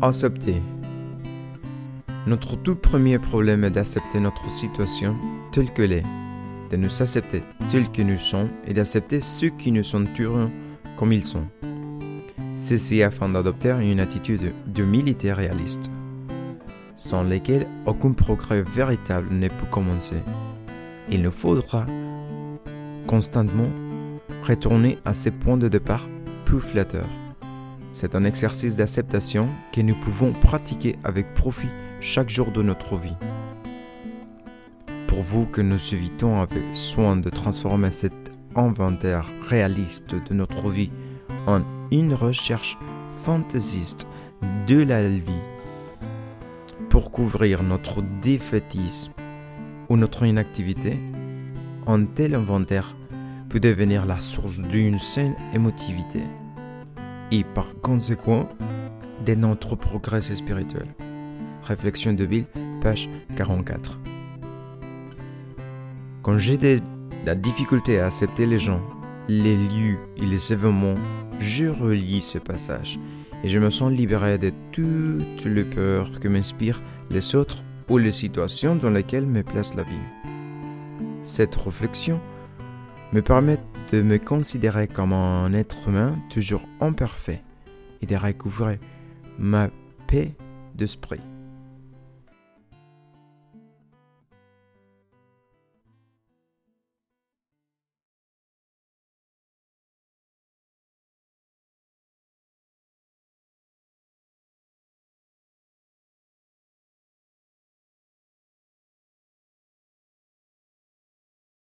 Accepter. Notre tout premier problème est d'accepter notre situation telle qu'elle est, de nous accepter tels que nous sommes et d'accepter ceux qui nous entourent comme ils sont. Ceci afin d'adopter une attitude d'humilité réaliste, sans laquelle aucun progrès véritable ne peut commencer. Il nous faudra constamment retourner à ces points de départ plus flatteurs. C'est un exercice d'acceptation que nous pouvons pratiquer avec profit chaque jour de notre vie. Pour vous que nous évitons avec soin de transformer cet inventaire réaliste de notre vie en une recherche fantaisiste de la vie pour couvrir notre défaitisme ou notre inactivité, un tel inventaire peut devenir la source d'une saine émotivité et par conséquent de notre progrès spirituel. Réflexion de Bill, page 44. Quand j'ai de la difficulté à accepter les gens, les lieux et les événements, je relis ce passage et je me sens libéré de toutes les peurs que m'inspirent les autres ou les situations dans lesquelles me place la vie. Cette réflexion me permet de me considérer comme un être humain toujours imparfait et de recouvrer ma paix d'esprit.